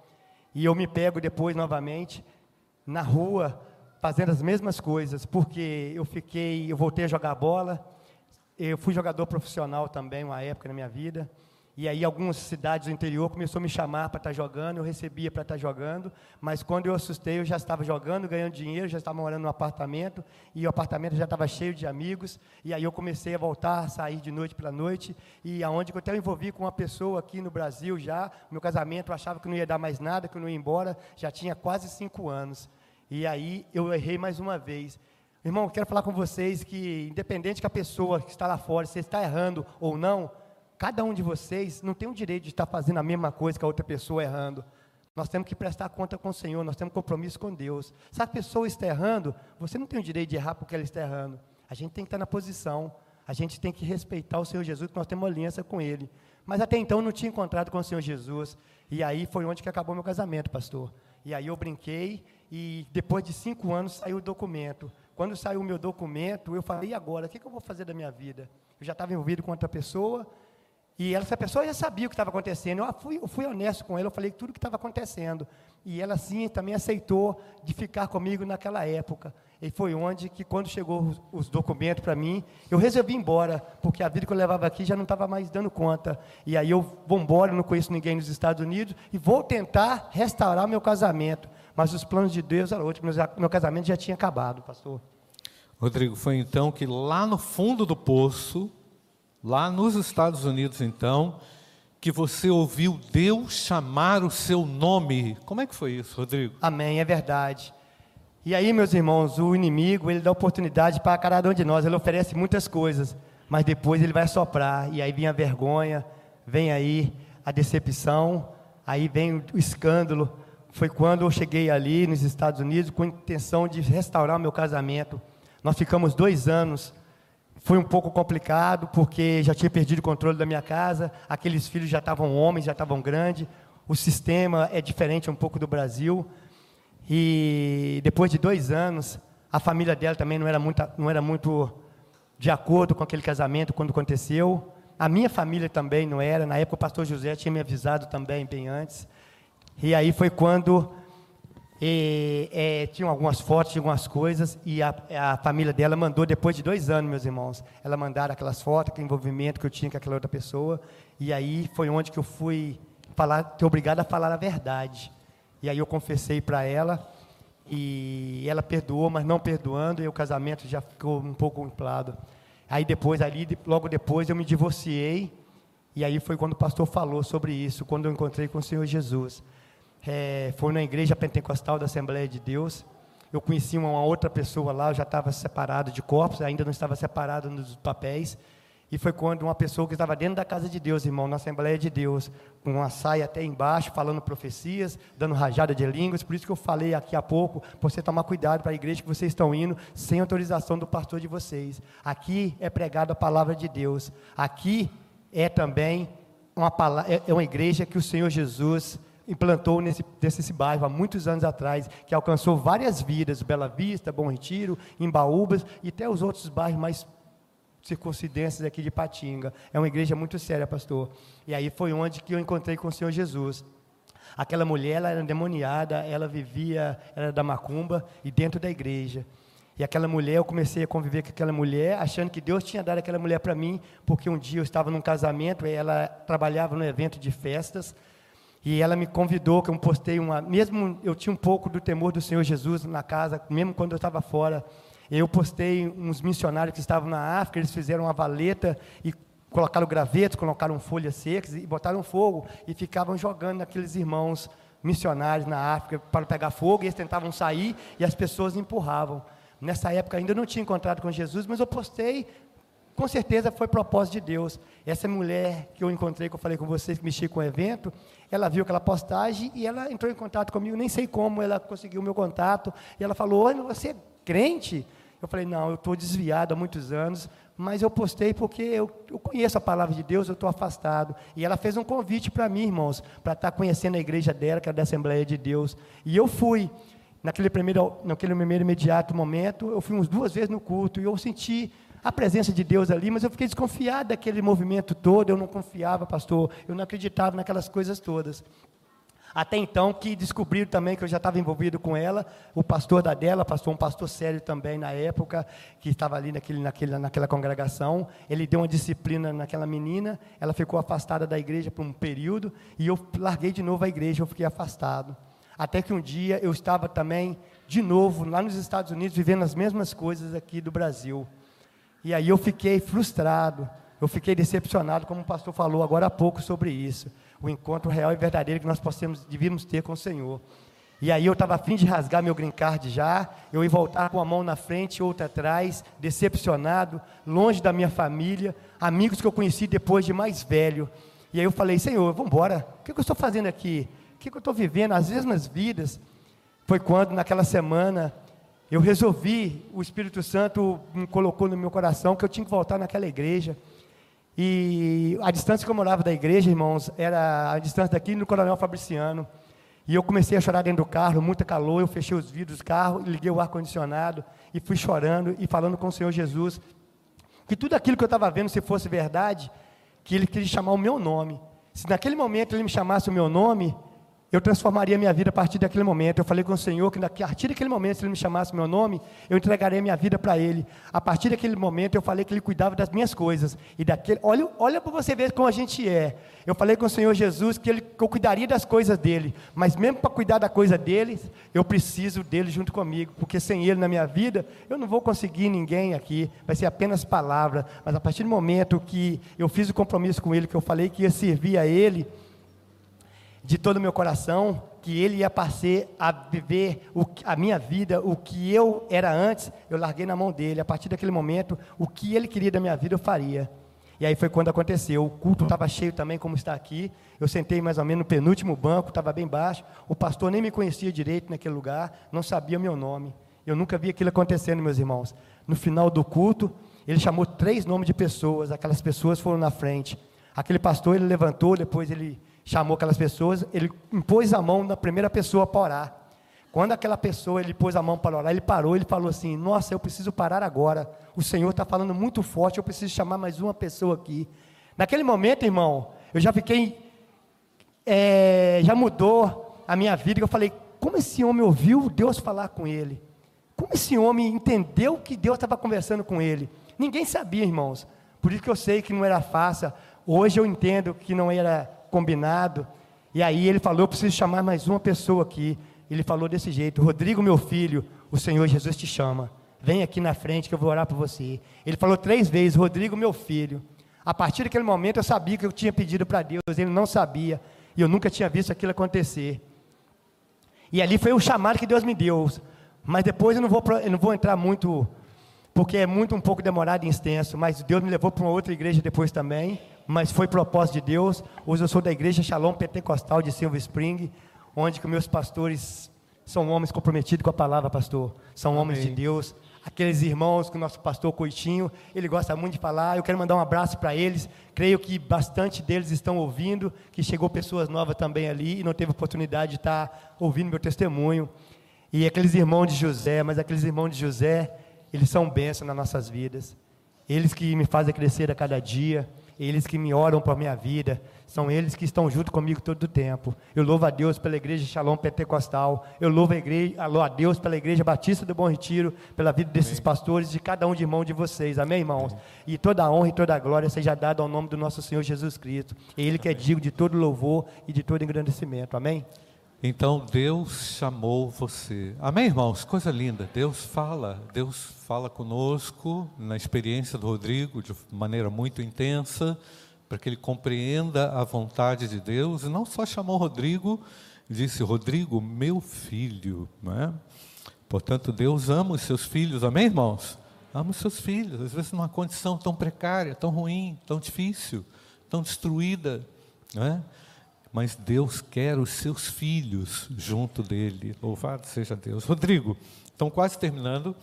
E eu me pego depois, novamente, na rua, fazendo as mesmas coisas, porque eu fiquei, eu voltei a jogar bola. Eu fui jogador profissional também, uma época na minha vida. E aí algumas cidades do interior começou a me chamar para estar tá jogando, eu recebia para estar tá jogando, mas quando eu assustei, eu já estava jogando, ganhando dinheiro, já estava morando no apartamento, e o apartamento já estava cheio de amigos, e aí eu comecei a voltar, a sair de noite para noite, e aonde eu até envolvi com uma pessoa aqui no Brasil já, meu casamento eu achava que não ia dar mais nada, que eu não ia embora, já tinha quase cinco anos. E aí eu errei mais uma vez. Irmão, quero falar com vocês que, independente que a pessoa que está lá fora, se está errando ou não, Cada um de vocês não tem o direito de estar fazendo a mesma coisa que a outra pessoa errando. Nós temos que prestar conta com o Senhor, nós temos compromisso com Deus. Se a pessoa está errando, você não tem o direito de errar porque ela está errando. A gente tem que estar na posição, a gente tem que respeitar o Senhor Jesus, que nós temos aliança com Ele. Mas até então eu não tinha encontrado com o Senhor Jesus. E aí foi onde que acabou meu casamento, pastor. E aí eu brinquei e depois de cinco anos saiu o documento. Quando saiu o meu documento, eu falei, e agora? O que, que eu vou fazer da minha vida? Eu já estava envolvido com outra pessoa, e essa pessoa já sabia o que estava acontecendo. Eu fui, eu fui honesto com ela, eu falei tudo o que estava acontecendo. E ela sim também aceitou de ficar comigo naquela época. E foi onde que, quando chegou os, os documentos para mim, eu resolvi ir embora, porque a vida que eu levava aqui já não estava mais dando conta. E aí eu vou embora, não conheço ninguém nos Estados Unidos, e vou tentar restaurar meu casamento. Mas os planos de Deus eram outros, meu casamento já tinha acabado, pastor.
Rodrigo, foi então que lá no fundo do poço, lá nos Estados Unidos, então, que você ouviu Deus chamar o seu nome. Como é que foi isso, Rodrigo?
Amém, é verdade. E aí, meus irmãos, o inimigo, ele dá oportunidade para cada um de nós, ele oferece muitas coisas, mas depois ele vai soprar, e aí vem a vergonha, vem aí a decepção, aí vem o escândalo. Foi quando eu cheguei ali nos Estados Unidos com a intenção de restaurar meu casamento. Nós ficamos dois anos. Foi um pouco complicado, porque já tinha perdido o controle da minha casa, aqueles filhos já estavam homens, já estavam grandes. O sistema é diferente um pouco do Brasil. E depois de dois anos, a família dela também não era muito, não era muito de acordo com aquele casamento quando aconteceu. A minha família também não era. Na época o pastor José tinha me avisado também bem antes. E aí foi quando e, é, tinham algumas fotos, tinha algumas coisas, e a, a, família dela mandou, depois de dois anos, meus irmãos, ela mandaram aquelas fotos, aquele envolvimento que eu tinha com aquela outra pessoa, e aí foi onde que eu fui falar, ter obrigado a falar a verdade. E aí eu confessei para ela, e ela perdoou, mas não perdoando, e o casamento já ficou um pouco inflado. Aí depois, ali, logo depois, eu me divorciei, e aí foi quando o pastor falou sobre isso, quando eu encontrei com o Senhor Jesus. É, foi na igreja pentecostal da Assembleia de Deus. Eu conheci uma outra pessoa lá, eu já estava separado de corpos, ainda não estava separado nos papéis. E foi quando uma pessoa que estava dentro da casa de Deus, irmão, na Assembleia de Deus, com uma saia até embaixo, falando profecias, dando rajada de línguas. Por isso que eu falei aqui há pouco, você tomar cuidado para a igreja que vocês estão indo, sem autorização do pastor de vocês. Aqui é pregada a palavra de Deus. Aqui é também uma, é, é uma igreja que o Senhor Jesus implantou nesse, nesse bairro há muitos anos atrás, que alcançou várias vidas, Bela Vista, Bom Retiro, Embaúbas e até os outros bairros mais circuncidências aqui de Patinga. É uma igreja muito séria, pastor. E aí foi onde que eu encontrei com o Senhor Jesus. Aquela mulher, ela era endemoniada, ela vivia, era da macumba e dentro da igreja. E aquela mulher, eu comecei a conviver com aquela mulher, achando que Deus tinha dado aquela mulher para mim, porque um dia eu estava num casamento, ela trabalhava no evento de festas, e ela me convidou, que eu postei uma, mesmo eu tinha um pouco do temor do Senhor Jesus na casa, mesmo quando eu estava fora. Eu postei uns missionários que estavam na África, eles fizeram uma valeta e colocaram gravetos, colocaram folhas secas e botaram fogo e ficavam jogando naqueles irmãos missionários na África para pegar fogo, e eles tentavam sair e as pessoas empurravam. Nessa época ainda não tinha encontrado com Jesus, mas eu postei com certeza foi propósito de Deus. Essa mulher que eu encontrei, que eu falei com vocês, que mexi com o evento, ela viu aquela postagem e ela entrou em contato comigo, nem sei como ela conseguiu o meu contato, e ela falou, Oi, você é crente? Eu falei, não, eu estou desviado há muitos anos, mas eu postei porque eu, eu conheço a palavra de Deus, eu estou afastado. E ela fez um convite para mim, irmãos, para estar tá conhecendo a igreja dela, que é da Assembleia de Deus. E eu fui. Naquele primeiro, naquele primeiro imediato momento, eu fui umas duas vezes no culto e eu senti a presença de Deus ali, mas eu fiquei desconfiado daquele movimento todo, eu não confiava, pastor, eu não acreditava naquelas coisas todas. Até então que descobriram também que eu já estava envolvido com ela, o pastor da dela, pastor, um pastor sério também na época, que estava ali naquele, naquele, naquela congregação, ele deu uma disciplina naquela menina, ela ficou afastada da igreja por um período, e eu larguei de novo a igreja, eu fiquei afastado. Até que um dia eu estava também, de novo, lá nos Estados Unidos, vivendo as mesmas coisas aqui do Brasil. E aí eu fiquei frustrado, eu fiquei decepcionado, como o pastor falou agora há pouco sobre isso. O encontro real e verdadeiro que nós possamos, devíamos ter com o Senhor. E aí eu estava afim de rasgar meu green card já, eu ia voltar com a mão na frente e outra atrás, decepcionado, longe da minha família, amigos que eu conheci depois de mais velho. E aí eu falei, Senhor, vamos embora, o que, que eu estou fazendo aqui? O que, que eu estou vivendo? As mesmas vidas. Foi quando, naquela semana, eu resolvi, o Espírito Santo me colocou no meu coração que eu tinha que voltar naquela igreja. E a distância que eu morava da igreja, irmãos, era a distância daqui no Coronel Fabriciano. E eu comecei a chorar dentro do carro, muita calor, eu fechei os vidros do carro, liguei o ar-condicionado e fui chorando e falando com o Senhor Jesus. Que tudo aquilo que eu estava vendo, se fosse verdade, que Ele queria chamar o meu nome. Se naquele momento Ele me chamasse o meu nome, eu transformaria minha vida a partir daquele momento. Eu falei com o Senhor que a partir daquele momento, se Ele me chamasse meu nome, eu entregaria minha vida para Ele. A partir daquele momento, eu falei que Ele cuidava das minhas coisas. E daquele, olha, olha para você ver como a gente é. Eu falei com o Senhor Jesus que, ele, que eu cuidaria das coisas dele. Mas mesmo para cuidar da coisa dele, eu preciso dele junto comigo. Porque sem Ele na minha vida, eu não vou conseguir ninguém aqui. Vai ser apenas palavra. Mas a partir do momento que eu fiz o compromisso com Ele, que eu falei que ia servir a Ele de todo o meu coração que ele ia passar a viver o, a minha vida, o que eu era antes, eu larguei na mão dele. A partir daquele momento, o que ele queria da minha vida, eu faria. E aí foi quando aconteceu. O culto estava cheio também, como está aqui. Eu sentei mais ou menos no penúltimo banco, estava bem baixo. O pastor nem me conhecia direito naquele lugar, não sabia meu nome. Eu nunca vi aquilo acontecendo, meus irmãos. No final do culto, ele chamou três nomes de pessoas, aquelas pessoas foram na frente. Aquele pastor, ele levantou, depois ele chamou aquelas pessoas, ele impôs a mão na primeira pessoa para orar. Quando aquela pessoa ele pôs a mão para orar, ele parou, ele falou assim: Nossa, eu preciso parar agora. O Senhor está falando muito forte, eu preciso chamar mais uma pessoa aqui. Naquele momento, irmão, eu já fiquei, é, já mudou a minha vida. Eu falei: Como esse homem ouviu Deus falar com ele? Como esse homem entendeu que Deus estava conversando com ele? Ninguém sabia, irmãos. Por isso que eu sei que não era fácil. Hoje eu entendo que não era combinado. E aí ele falou: Eu preciso chamar mais uma pessoa aqui. Ele falou desse jeito: Rodrigo, meu filho, o Senhor Jesus te chama. Vem aqui na frente que eu vou orar por você. Ele falou três vezes: Rodrigo, meu filho. A partir daquele momento eu sabia que eu tinha pedido para Deus, ele não sabia. E eu nunca tinha visto aquilo acontecer. E ali foi o chamado que Deus me deu. Mas depois eu não vou, eu não vou entrar muito, porque é muito um pouco demorado e extenso. Mas Deus me levou para uma outra igreja depois também mas foi propósito de Deus. Hoje eu sou da igreja Shalom Pentecostal de Silver Spring, onde que meus pastores são homens comprometidos com a palavra, pastor. São Amém. homens de Deus. Aqueles irmãos que o nosso pastor Coitinho, ele gosta muito de falar. Eu quero mandar um abraço para eles. Creio que bastante deles estão ouvindo, que chegou pessoas novas também ali e não teve oportunidade de estar ouvindo meu testemunho. E aqueles irmãos de José, mas aqueles irmãos de José, eles são bênçãos nas nossas vidas. Eles que me fazem crescer a cada dia eles que me oram para a minha vida, são eles que estão junto comigo todo o tempo. Eu louvo a Deus pela igreja Shalom Pentecostal, eu louvo a, igreja, a Deus pela igreja Batista do Bom Retiro, pela vida desses Amém. pastores, de cada um de irmão de vocês, amém, irmãos? Amém. E toda a honra e toda a glória seja dada ao nome do nosso Senhor Jesus Cristo, Ele que é digno de todo louvor e de todo engrandecimento, amém?
Então Deus chamou você. Amém, irmãos? Coisa linda. Deus fala, Deus fala conosco na experiência do Rodrigo de maneira muito intensa, para que ele compreenda a vontade de Deus. E não só chamou Rodrigo, disse: Rodrigo, meu filho. Não é? Portanto, Deus ama os seus filhos. Amém, irmãos? Ama os seus filhos. Às vezes numa condição tão precária, tão ruim, tão difícil, tão destruída. Não é? Mas Deus quer os seus filhos junto dele. Louvado seja Deus. Rodrigo, então quase terminando.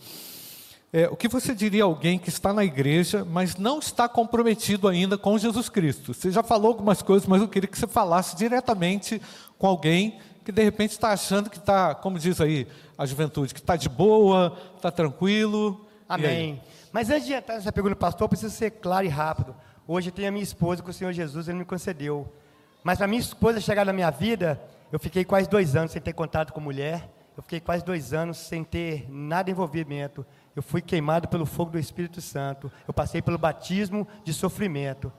É, o que você diria a alguém que está na igreja, mas não está comprometido ainda com Jesus Cristo? Você já falou algumas coisas, mas eu queria que você falasse diretamente com alguém que de repente está achando que está, como diz aí a juventude, que está de boa, está tranquilo.
Amém. Mas antes de entrar nessa pergunta, pastor, eu preciso ser claro e rápido. Hoje tem a minha esposa que o Senhor Jesus ele me concedeu. Mas para minha esposa chegar na minha vida, eu fiquei quase dois anos sem ter contato com mulher. Eu fiquei quase dois anos sem ter nada envolvimento. Eu fui queimado pelo fogo do Espírito Santo. Eu passei pelo batismo de sofrimento.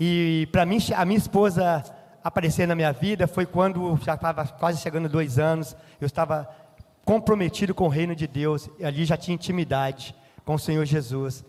E para mim, a minha esposa aparecer na minha vida foi quando já estava quase chegando dois anos. Eu estava comprometido com o reino de Deus. Ali já tinha intimidade com o Senhor Jesus.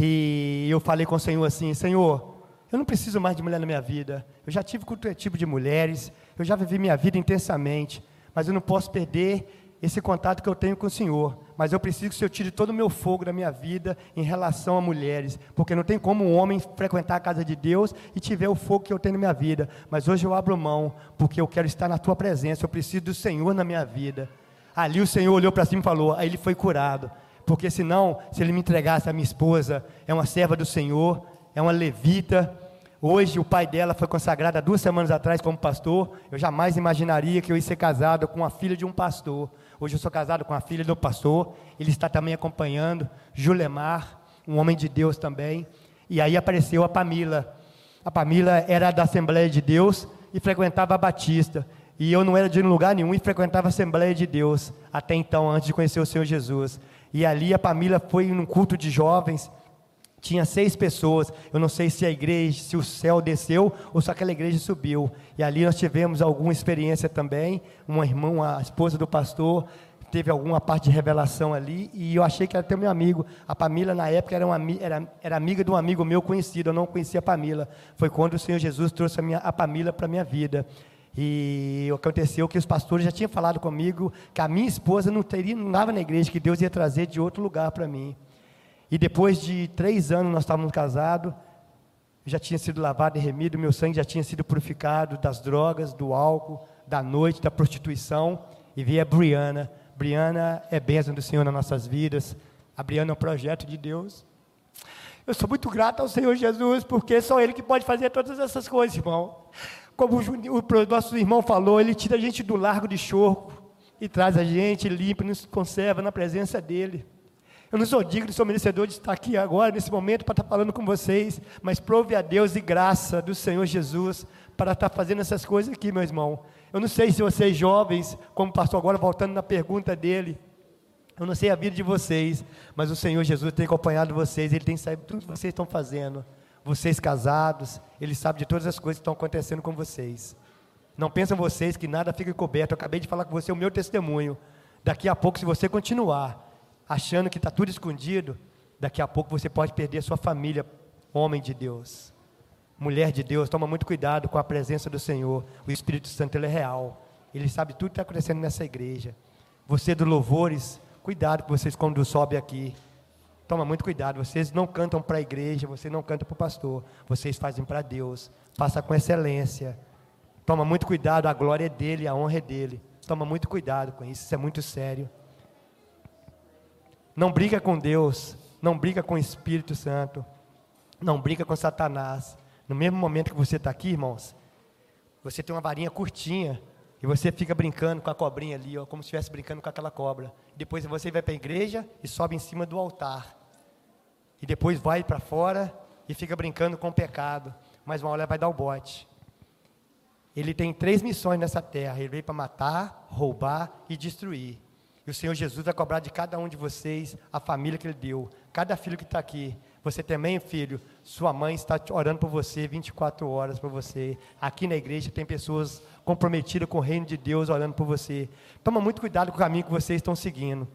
E eu falei com o Senhor assim: Senhor, eu não preciso mais de mulher na minha vida. Eu já tive qualquer tipo de mulheres, eu já vivi minha vida intensamente, mas eu não posso perder esse contato que eu tenho com o Senhor. Mas eu preciso que o Senhor tire todo o meu fogo da minha vida em relação a mulheres, porque não tem como um homem frequentar a casa de Deus e tiver o fogo que eu tenho na minha vida. Mas hoje eu abro mão, porque eu quero estar na tua presença, eu preciso do Senhor na minha vida. Ali o Senhor olhou para cima e falou: aí ele foi curado. Porque senão, se ele me entregasse a minha esposa, é uma serva do Senhor, é uma levita, Hoje o pai dela foi consagrado há duas semanas atrás como pastor. Eu jamais imaginaria que eu ia ser casado com a filha de um pastor. Hoje eu sou casado com a filha do pastor. Ele está também acompanhando. Julemar, um homem de Deus também. E aí apareceu a Pamila. A Pamila era da Assembleia de Deus e frequentava a Batista. E eu não era de lugar nenhum e frequentava a Assembleia de Deus, até então, antes de conhecer o Senhor Jesus. E ali a família foi num culto de jovens, tinha seis pessoas. Eu não sei se a igreja, se o céu desceu ou se aquela igreja subiu. E ali nós tivemos alguma experiência também. Uma irmã, a esposa do pastor, teve alguma parte de revelação ali. E eu achei que era até meu amigo. A Pamila, na época, era, uma, era, era amiga de um amigo meu conhecido. Eu não conhecia a Pamila. Foi quando o Senhor Jesus trouxe a, minha, a Pamila para a minha vida. E aconteceu que os pastores já tinham falado comigo que a minha esposa não teria nada na igreja, que Deus ia trazer de outro lugar para mim. E depois de três anos nós estávamos casados, já tinha sido lavado e remido, meu sangue já tinha sido purificado das drogas, do álcool, da noite, da prostituição. E veio a Briana. Briana é bênção do Senhor nas nossas vidas. A Briana é um projeto de Deus. Eu sou muito grato ao Senhor Jesus, porque só Ele que pode fazer todas essas coisas, irmão. Como o, nosso irmão falou, Ele tira a gente do largo de chorro e traz a gente, limpa, nos conserva na presença dEle. Eu não sou digno, sou merecedor de estar aqui agora, nesse momento, para estar falando com vocês, mas prove a Deus e graça do Senhor Jesus para estar fazendo essas coisas aqui, meu irmão. Eu não sei se vocês jovens, como pastor agora, voltando na pergunta dele, eu não sei a vida de vocês, mas o Senhor Jesus tem acompanhado vocês, Ele tem sabido tudo que vocês estão fazendo. Vocês casados, Ele sabe de todas as coisas que estão acontecendo com vocês. Não pensam vocês que nada fica encoberto. Eu acabei de falar com você o meu testemunho. Daqui a pouco, se você continuar achando que está tudo escondido, daqui a pouco você pode perder sua família, homem de Deus. Mulher de Deus, toma muito cuidado com a presença do Senhor. O Espírito Santo ele é real. Ele sabe tudo que está acontecendo nessa igreja. Você do louvores, cuidado com vocês quando sobe aqui. Toma muito cuidado. Vocês não cantam para a igreja, vocês não cantam para o pastor. Vocês fazem para Deus. Faça com excelência. Toma muito cuidado, a glória é dele, a honra é dele. Toma muito cuidado com isso, isso é muito sério. Não briga com Deus, não briga com o Espírito Santo, não briga com Satanás. No mesmo momento que você está aqui, irmãos, você tem uma varinha curtinha e você fica brincando com a cobrinha ali, ó, como se estivesse brincando com aquela cobra. Depois você vai para a igreja e sobe em cima do altar. E depois vai para fora e fica brincando com o pecado. Mas uma hora vai dar o bote. Ele tem três missões nessa terra: ele veio para matar, roubar e destruir. E o Senhor Jesus vai cobrar de cada um de vocês a família que Ele deu. Cada filho que está aqui. Você também, filho, sua mãe está orando por você 24 horas por você. Aqui na igreja tem pessoas comprometidas com o reino de Deus orando por você. Toma muito cuidado com o caminho que vocês estão seguindo.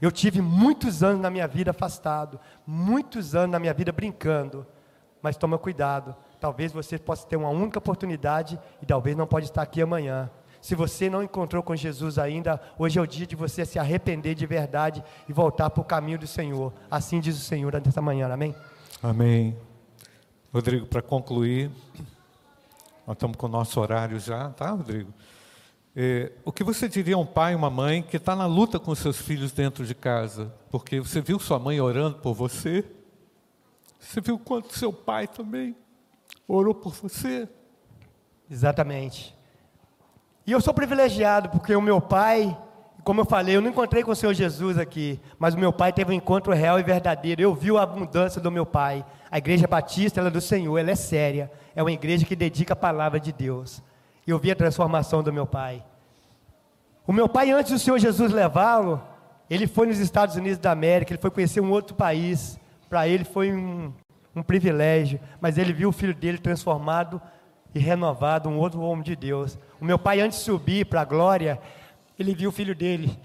Eu tive muitos anos na minha vida afastado, muitos anos na minha vida brincando. Mas toma cuidado. Talvez você possa ter uma única oportunidade e talvez não pode estar aqui amanhã. Se você não encontrou com Jesus ainda, hoje é o dia de você se arrepender de verdade e voltar para o caminho do Senhor. Assim diz o Senhor nesta manhã, amém?
Amém. Rodrigo, para concluir, nós estamos com o nosso horário já, tá, Rodrigo? É, o que você diria a um pai, uma mãe que está na luta com seus filhos dentro de casa? Porque você viu sua mãe orando por você? Você viu quanto seu pai também orou por você?
Exatamente. E eu sou privilegiado, porque o meu pai, como eu falei, eu não encontrei com o Senhor Jesus aqui, mas o meu pai teve um encontro real e verdadeiro. Eu vi a abundância do meu pai. A igreja batista, ela é do Senhor, ela é séria. É uma igreja que dedica a palavra de Deus. E eu vi a transformação do meu pai. O meu pai, antes do Senhor Jesus levá-lo, ele foi nos Estados Unidos da América, ele foi conhecer um outro país. Para ele foi um, um privilégio, mas ele viu o filho dele transformado e renovado, um outro homem de Deus. O meu pai, antes de subir para a glória, ele viu o filho dele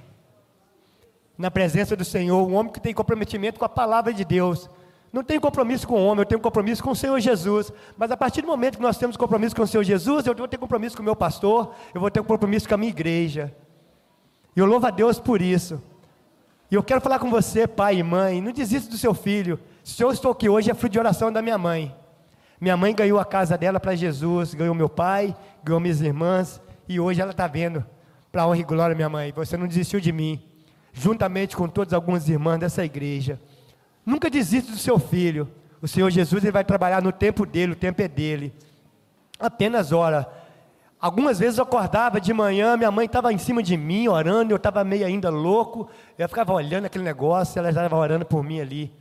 na presença do Senhor, um homem que tem comprometimento com a palavra de Deus. Não tenho compromisso com o homem, eu tenho compromisso com o Senhor Jesus. Mas a partir do momento que nós temos compromisso com o Senhor Jesus, eu vou ter compromisso com o meu pastor, eu vou ter compromisso com a minha igreja. E eu louvo a Deus por isso. E eu quero falar com você, pai e mãe, não desista do seu filho. Se eu estou aqui hoje, é fruto de oração da minha mãe. Minha mãe ganhou a casa dela para Jesus, ganhou meu pai, ganhou minhas irmãs, e hoje ela está vendo, para honra e glória, minha mãe, você não desistiu de mim, juntamente com todas algumas irmãs dessa igreja. Nunca desista do seu filho. O Senhor Jesus ele vai trabalhar no tempo dele, o tempo é dele. Apenas ora. Algumas vezes eu acordava de manhã, minha mãe estava em cima de mim, orando, eu estava meio ainda louco, eu ficava olhando aquele negócio, ela estava orando por mim ali.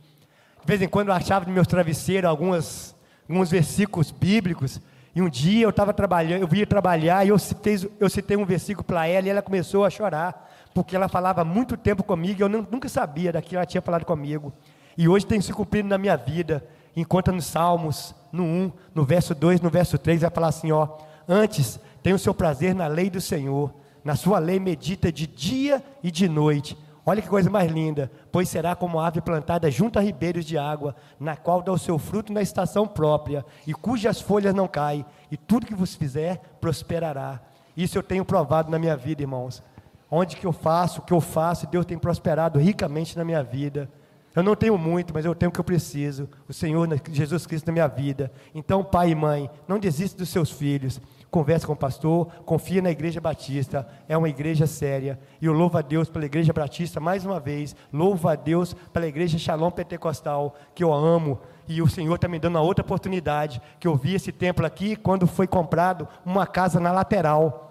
De vez em quando eu achava no meu travesseiro algumas alguns versículos bíblicos, E um dia eu estava trabalhando, eu via trabalhar e eu citei, eu citei um versículo para ela e ela começou a chorar, porque ela falava muito tempo comigo e eu nunca sabia daquilo que ela tinha falado comigo. E hoje tem se cumprido na minha vida. Encontra nos Salmos, no 1, no verso 2, no verso 3, vai falar assim: ó, antes tem o seu prazer na lei do Senhor, na sua lei medita de dia e de noite. Olha que coisa mais linda, pois será como ave plantada junto a ribeiros de água, na qual dá o seu fruto na estação própria, e cujas folhas não caem, e tudo que vos fizer prosperará. Isso eu tenho provado na minha vida, irmãos. Onde que eu faço, o que eu faço, Deus tem prosperado ricamente na minha vida. Eu não tenho muito, mas eu tenho o que eu preciso. O Senhor, Jesus Cristo na minha vida. Então, pai e mãe, não desista dos seus filhos converse com o pastor, confia na Igreja Batista, é uma igreja séria. E eu louvo a Deus pela Igreja Batista mais uma vez, louvo a Deus pela Igreja Shalom Pentecostal, que eu amo. E o Senhor está me dando uma outra oportunidade, que eu vi esse templo aqui quando foi comprado uma casa na lateral.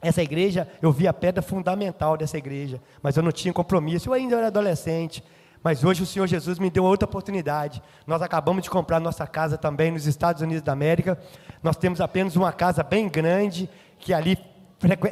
Essa igreja, eu vi a pedra fundamental dessa igreja, mas eu não tinha compromisso, eu ainda era adolescente. Mas hoje o Senhor Jesus me deu outra oportunidade. Nós acabamos de comprar nossa casa também nos Estados Unidos da América. Nós temos apenas uma casa bem grande, que ali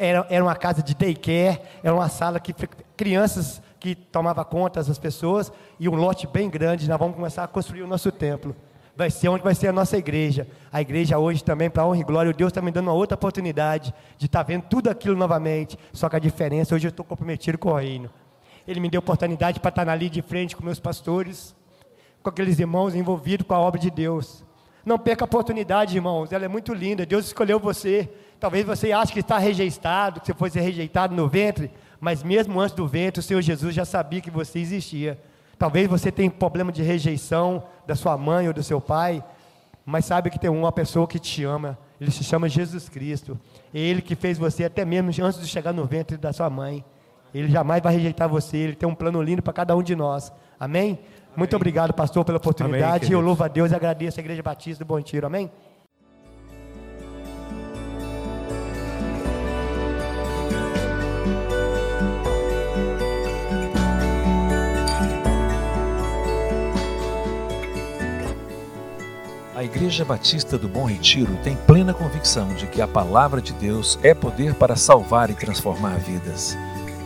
era, uma casa de daycare, era uma sala que crianças que tomava conta das pessoas, e um lote bem grande. Nós vamos começar a construir o nosso templo. Vai ser onde vai ser a nossa igreja. A igreja hoje também, para honra e glória, Deus está me dando uma outra oportunidade de estar tá vendo tudo aquilo novamente. Só que a diferença, hoje eu estou comprometido com o reino. Ele me deu oportunidade para estar ali de frente com meus pastores, com aqueles irmãos envolvidos com a obra de Deus. Não perca a oportunidade, irmãos, ela é muito linda. Deus escolheu você. Talvez você ache que está rejeitado, que você fosse rejeitado no ventre, mas mesmo antes do ventre, o Senhor Jesus já sabia que você existia. Talvez você tenha problema de rejeição da sua mãe ou do seu pai, mas sabe que tem uma pessoa que te ama. Ele se chama Jesus Cristo. É Ele que fez você até mesmo antes de chegar no ventre da sua mãe. Ele jamais vai rejeitar você, ele tem um plano lindo para cada um de nós. Amém? Amém. Muito obrigado, pastor, pela oportunidade. Amém, eu louvo a Deus e agradeço a Igreja Batista do Bom Tiro. Amém?
A Igreja Batista do Bom Retiro tem plena convicção de que a palavra de Deus é poder para salvar e transformar vidas.